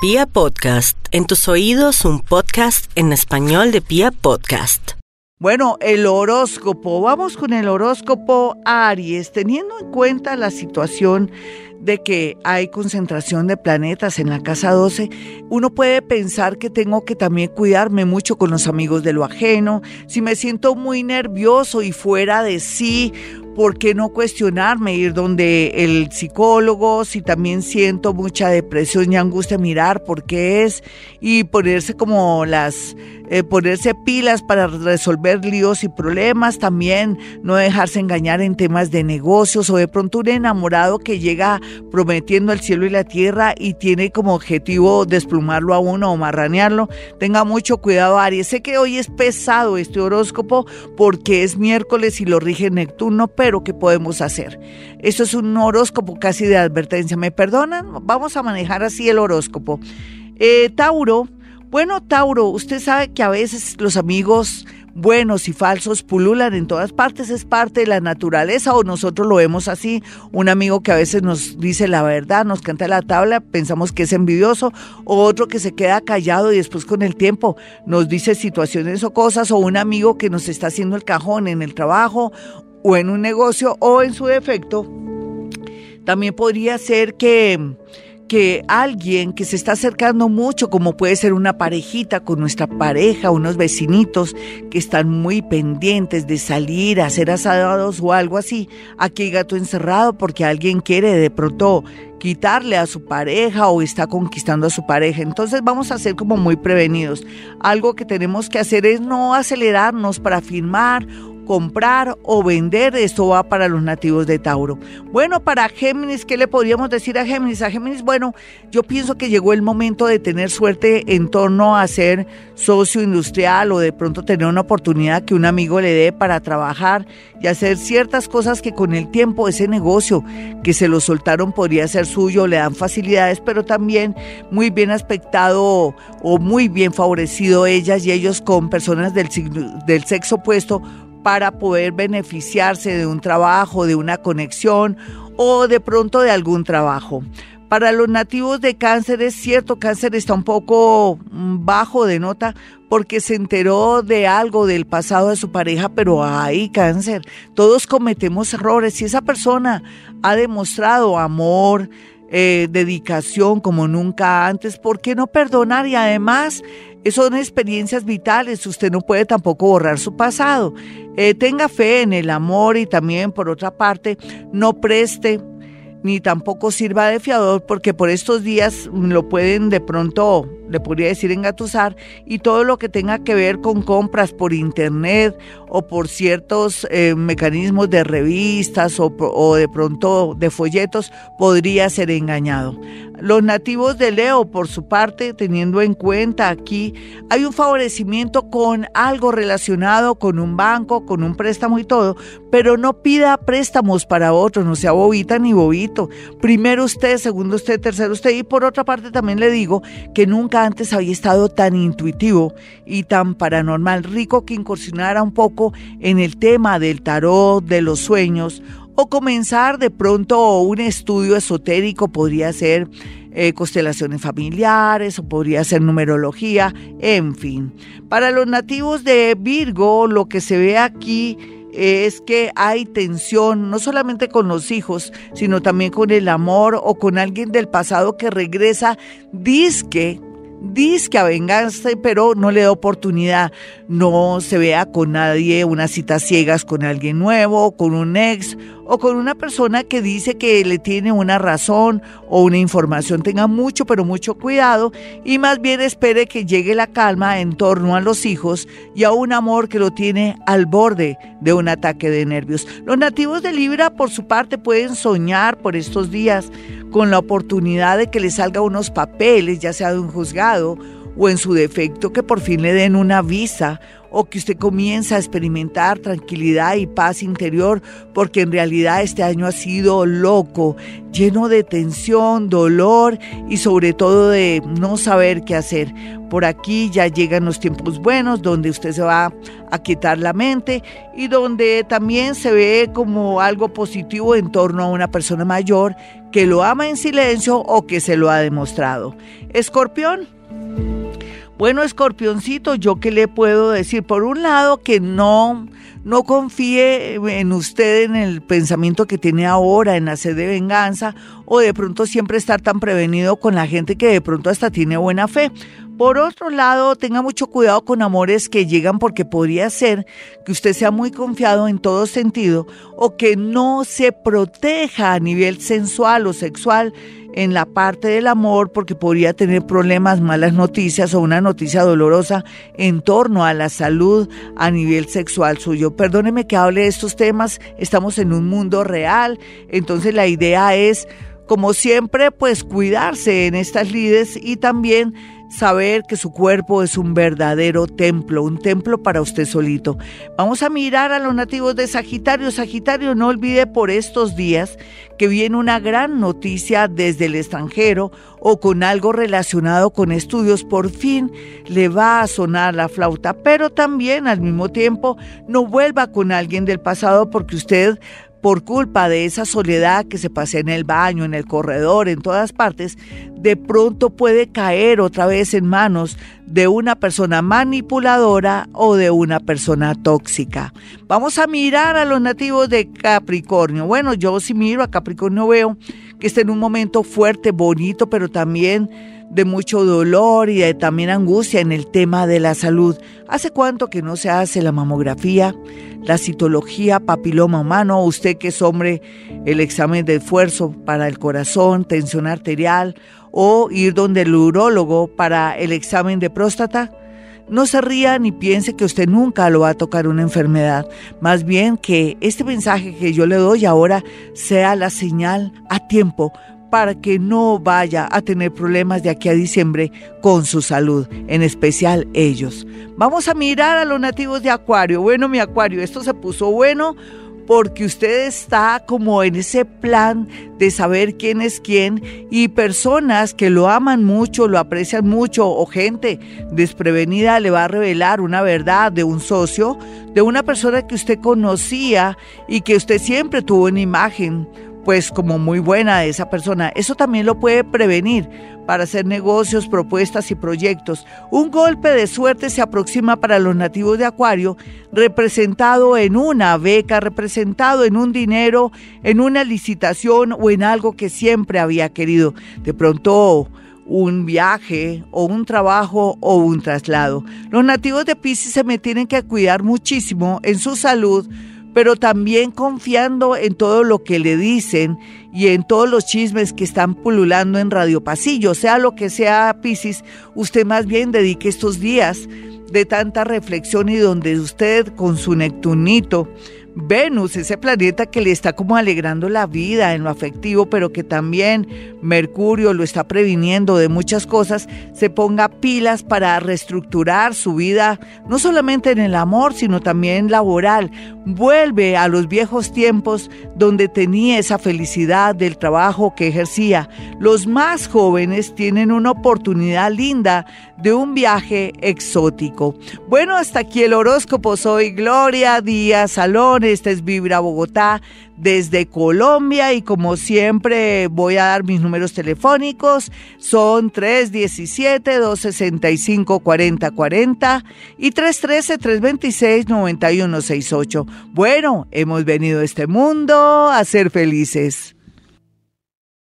Pia Podcast, en tus oídos un podcast en español de Pia Podcast. Bueno, el horóscopo. Vamos con el horóscopo Aries, teniendo en cuenta la situación de que hay concentración de planetas en la casa 12, uno puede pensar que tengo que también cuidarme mucho con los amigos de lo ajeno. Si me siento muy nervioso y fuera de sí, ¿por qué no cuestionarme? Ir donde el psicólogo, si también siento mucha depresión y angustia, mirar por qué es y ponerse como las eh, ponerse pilas para resolver líos y problemas, también no dejarse engañar en temas de negocios o de pronto un enamorado que llega prometiendo el cielo y la tierra y tiene como objetivo desplumarlo a uno o marranearlo. Tenga mucho cuidado Aries. Sé que hoy es pesado este horóscopo porque es miércoles y lo rige Neptuno, pero ¿qué podemos hacer? Esto es un horóscopo casi de advertencia. ¿Me perdonan? Vamos a manejar así el horóscopo. Eh, Tauro, bueno, Tauro, usted sabe que a veces los amigos buenos y falsos pululan en todas partes, es parte de la naturaleza o nosotros lo vemos así, un amigo que a veces nos dice la verdad, nos canta la tabla, pensamos que es envidioso, o otro que se queda callado y después con el tiempo nos dice situaciones o cosas, o un amigo que nos está haciendo el cajón en el trabajo o en un negocio o en su defecto. También podría ser que que alguien que se está acercando mucho, como puede ser una parejita con nuestra pareja, unos vecinitos que están muy pendientes de salir a hacer asados o algo así, aquí hay gato encerrado porque alguien quiere de pronto quitarle a su pareja o está conquistando a su pareja. Entonces vamos a ser como muy prevenidos. Algo que tenemos que hacer es no acelerarnos para firmar comprar o vender. Esto va para los nativos de Tauro. Bueno, para Géminis, ¿qué le podríamos decir a Géminis? A Géminis, bueno, yo pienso que llegó el momento de tener suerte en torno a ser socio industrial o de pronto tener una oportunidad que un amigo le dé para trabajar y hacer ciertas cosas que con el tiempo ese negocio que se lo soltaron podría ser suyo, le dan facilidades, pero también muy bien aspectado o muy bien favorecido ellas y ellos con personas del, del sexo opuesto para poder beneficiarse de un trabajo, de una conexión o de pronto de algún trabajo. Para los nativos de cáncer es cierto, cáncer está un poco mm, bajo de nota porque se enteró de algo del pasado de su pareja, pero hay cáncer. Todos cometemos errores. Si esa persona ha demostrado amor, eh, dedicación como nunca antes, ¿por qué no perdonar? Y además son experiencias vitales, usted no puede tampoco borrar su pasado. Eh, tenga fe en el amor y también, por otra parte, no preste ni tampoco sirva de fiador porque por estos días lo pueden de pronto, le podría decir engatusar, y todo lo que tenga que ver con compras por internet o por ciertos eh, mecanismos de revistas o, o de pronto de folletos podría ser engañado. Los nativos de Leo, por su parte, teniendo en cuenta aquí, hay un favorecimiento con algo relacionado con un banco, con un préstamo y todo, pero no pida préstamos para otros, no sea bobita ni bobito. Primero usted, segundo usted, tercero usted. Y por otra parte también le digo que nunca antes había estado tan intuitivo y tan paranormal, rico que incursionara un poco en el tema del tarot, de los sueños o comenzar de pronto un estudio esotérico, podría ser eh, constelaciones familiares o podría ser numerología, en fin. Para los nativos de Virgo, lo que se ve aquí es que hay tensión, no solamente con los hijos, sino también con el amor o con alguien del pasado que regresa, disque dice que a venganza, pero no le da oportunidad. No se vea con nadie, unas citas ciegas con alguien nuevo, con un ex o con una persona que dice que le tiene una razón o una información. Tenga mucho, pero mucho cuidado y más bien espere que llegue la calma en torno a los hijos y a un amor que lo tiene al borde de un ataque de nervios. Los nativos de Libra, por su parte, pueden soñar por estos días con la oportunidad de que le salga unos papeles, ya sea de un juzgado o en su defecto que por fin le den una visa o que usted comienza a experimentar tranquilidad y paz interior porque en realidad este año ha sido loco, lleno de tensión, dolor y sobre todo de no saber qué hacer. Por aquí ya llegan los tiempos buenos donde usted se va a quitar la mente y donde también se ve como algo positivo en torno a una persona mayor que lo ama en silencio o que se lo ha demostrado. Escorpión. Bueno, escorpioncito, yo qué le puedo decir? Por un lado, que no, no confíe en usted en el pensamiento que tiene ahora, en sed de venganza, o de pronto siempre estar tan prevenido con la gente que de pronto hasta tiene buena fe. Por otro lado, tenga mucho cuidado con amores que llegan porque podría ser que usted sea muy confiado en todo sentido o que no se proteja a nivel sensual o sexual en la parte del amor porque podría tener problemas, malas noticias o una noticia dolorosa en torno a la salud a nivel sexual suyo. Perdóneme que hable de estos temas, estamos en un mundo real, entonces la idea es, como siempre, pues cuidarse en estas lides y también saber que su cuerpo es un verdadero templo, un templo para usted solito. Vamos a mirar a los nativos de Sagitario. Sagitario, no olvide por estos días que viene una gran noticia desde el extranjero o con algo relacionado con estudios. Por fin le va a sonar la flauta, pero también al mismo tiempo no vuelva con alguien del pasado porque usted por culpa de esa soledad que se pasa en el baño, en el corredor, en todas partes, de pronto puede caer otra vez en manos de una persona manipuladora o de una persona tóxica. Vamos a mirar a los nativos de Capricornio. Bueno, yo si miro a Capricornio veo que está en un momento fuerte, bonito, pero también de mucho dolor y de también angustia en el tema de la salud. ¿Hace cuánto que no se hace la mamografía, la citología, papiloma humano? Usted que es hombre, el examen de esfuerzo para el corazón, tensión arterial o ir donde el urólogo para el examen de próstata. No se ría ni piense que usted nunca lo va a tocar una enfermedad. Más bien que este mensaje que yo le doy ahora sea la señal a tiempo para que no vaya a tener problemas de aquí a diciembre con su salud, en especial ellos. Vamos a mirar a los nativos de Acuario. Bueno, mi Acuario, esto se puso bueno porque usted está como en ese plan de saber quién es quién y personas que lo aman mucho, lo aprecian mucho o gente desprevenida le va a revelar una verdad de un socio, de una persona que usted conocía y que usted siempre tuvo en imagen pues como muy buena de esa persona. Eso también lo puede prevenir para hacer negocios, propuestas y proyectos. Un golpe de suerte se aproxima para los nativos de Acuario, representado en una beca, representado en un dinero, en una licitación o en algo que siempre había querido. De pronto un viaje o un trabajo o un traslado. Los nativos de Pisces se me tienen que cuidar muchísimo en su salud pero también confiando en todo lo que le dicen y en todos los chismes que están pululando en Radio Pasillo, sea lo que sea, Piscis, usted más bien dedique estos días de tanta reflexión y donde usted con su Neptunito Venus, ese planeta que le está como alegrando la vida en lo afectivo, pero que también Mercurio lo está previniendo de muchas cosas, se ponga pilas para reestructurar su vida, no solamente en el amor, sino también laboral. Vuelve a los viejos tiempos donde tenía esa felicidad del trabajo que ejercía. Los más jóvenes tienen una oportunidad linda de un viaje exótico. Bueno, hasta aquí el horóscopo. Soy Gloria Díaz Salón. Este es Vibra Bogotá desde Colombia y como siempre voy a dar mis números telefónicos. Son 317-265-4040 y 313-326-9168. Bueno, hemos venido a este mundo a ser felices.